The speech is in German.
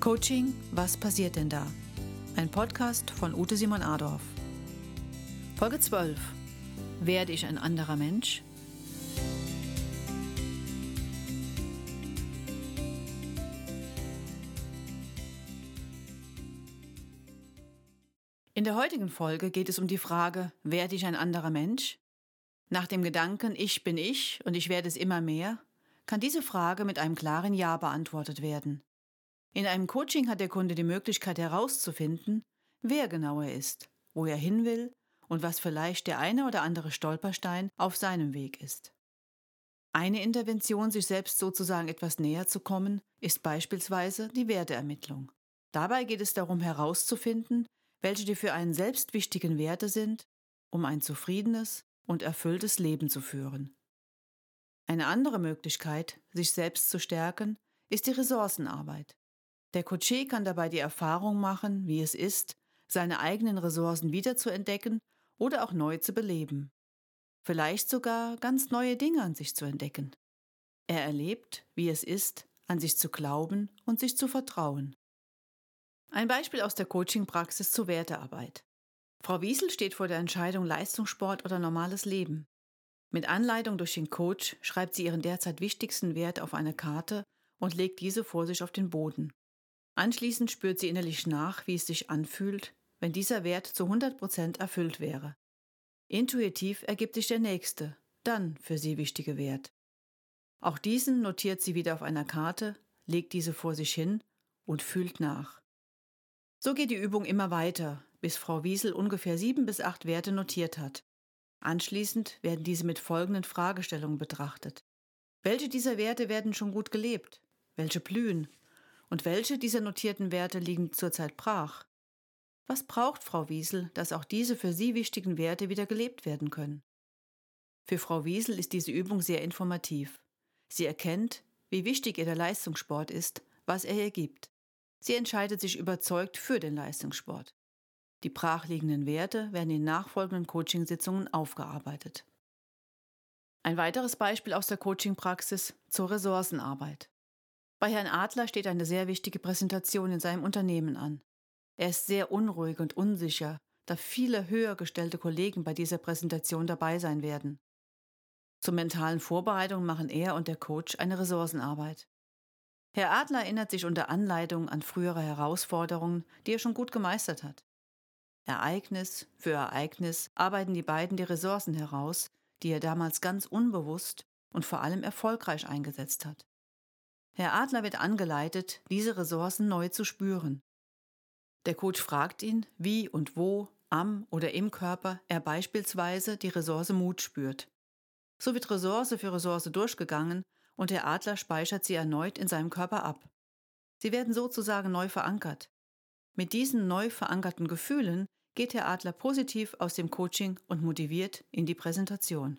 Coaching, was passiert denn da? Ein Podcast von Ute Simon Adorf. Folge 12. Werde ich ein anderer Mensch? In der heutigen Folge geht es um die Frage, werde ich ein anderer Mensch? Nach dem Gedanken, ich bin ich und ich werde es immer mehr, kann diese Frage mit einem klaren Ja beantwortet werden. In einem Coaching hat der Kunde die Möglichkeit herauszufinden, wer genau er ist, wo er hin will und was vielleicht der eine oder andere Stolperstein auf seinem Weg ist. Eine Intervention, sich selbst sozusagen etwas näher zu kommen, ist beispielsweise die Werteermittlung. Dabei geht es darum herauszufinden, welche die für einen selbst wichtigen Werte sind, um ein zufriedenes und erfülltes Leben zu führen. Eine andere Möglichkeit, sich selbst zu stärken, ist die Ressourcenarbeit. Der Coaché kann dabei die Erfahrung machen, wie es ist, seine eigenen Ressourcen wiederzuentdecken oder auch neu zu beleben. Vielleicht sogar ganz neue Dinge an sich zu entdecken. Er erlebt, wie es ist, an sich zu glauben und sich zu vertrauen. Ein Beispiel aus der Coaching-Praxis zur Wertearbeit. Frau Wiesel steht vor der Entscheidung Leistungssport oder normales Leben. Mit Anleitung durch den Coach schreibt sie ihren derzeit wichtigsten Wert auf eine Karte und legt diese vor sich auf den Boden. Anschließend spürt sie innerlich nach, wie es sich anfühlt, wenn dieser Wert zu 100 Prozent erfüllt wäre. Intuitiv ergibt sich der nächste, dann für sie wichtige Wert. Auch diesen notiert sie wieder auf einer Karte, legt diese vor sich hin und fühlt nach. So geht die Übung immer weiter, bis Frau Wiesel ungefähr sieben bis acht Werte notiert hat. Anschließend werden diese mit folgenden Fragestellungen betrachtet. Welche dieser Werte werden schon gut gelebt? Welche blühen? Und welche dieser notierten Werte liegen zurzeit brach? Was braucht Frau Wiesel, dass auch diese für sie wichtigen Werte wieder gelebt werden können? Für Frau Wiesel ist diese Übung sehr informativ. Sie erkennt, wie wichtig ihr der Leistungssport ist, was er ihr gibt. Sie entscheidet sich überzeugt für den Leistungssport. Die brachliegenden Werte werden in nachfolgenden Coachingsitzungen aufgearbeitet. Ein weiteres Beispiel aus der Coachingpraxis zur Ressourcenarbeit. Bei Herrn Adler steht eine sehr wichtige Präsentation in seinem Unternehmen an. Er ist sehr unruhig und unsicher, da viele höher gestellte Kollegen bei dieser Präsentation dabei sein werden. Zur mentalen Vorbereitung machen er und der Coach eine Ressourcenarbeit. Herr Adler erinnert sich unter Anleitung an frühere Herausforderungen, die er schon gut gemeistert hat. Ereignis für Ereignis arbeiten die beiden die Ressourcen heraus, die er damals ganz unbewusst und vor allem erfolgreich eingesetzt hat. Herr Adler wird angeleitet, diese Ressourcen neu zu spüren. Der Coach fragt ihn, wie und wo, am oder im Körper er beispielsweise die Ressource Mut spürt. So wird Ressource für Ressource durchgegangen und der Adler speichert sie erneut in seinem Körper ab. Sie werden sozusagen neu verankert. Mit diesen neu verankerten Gefühlen geht Herr Adler positiv aus dem Coaching und motiviert in die Präsentation.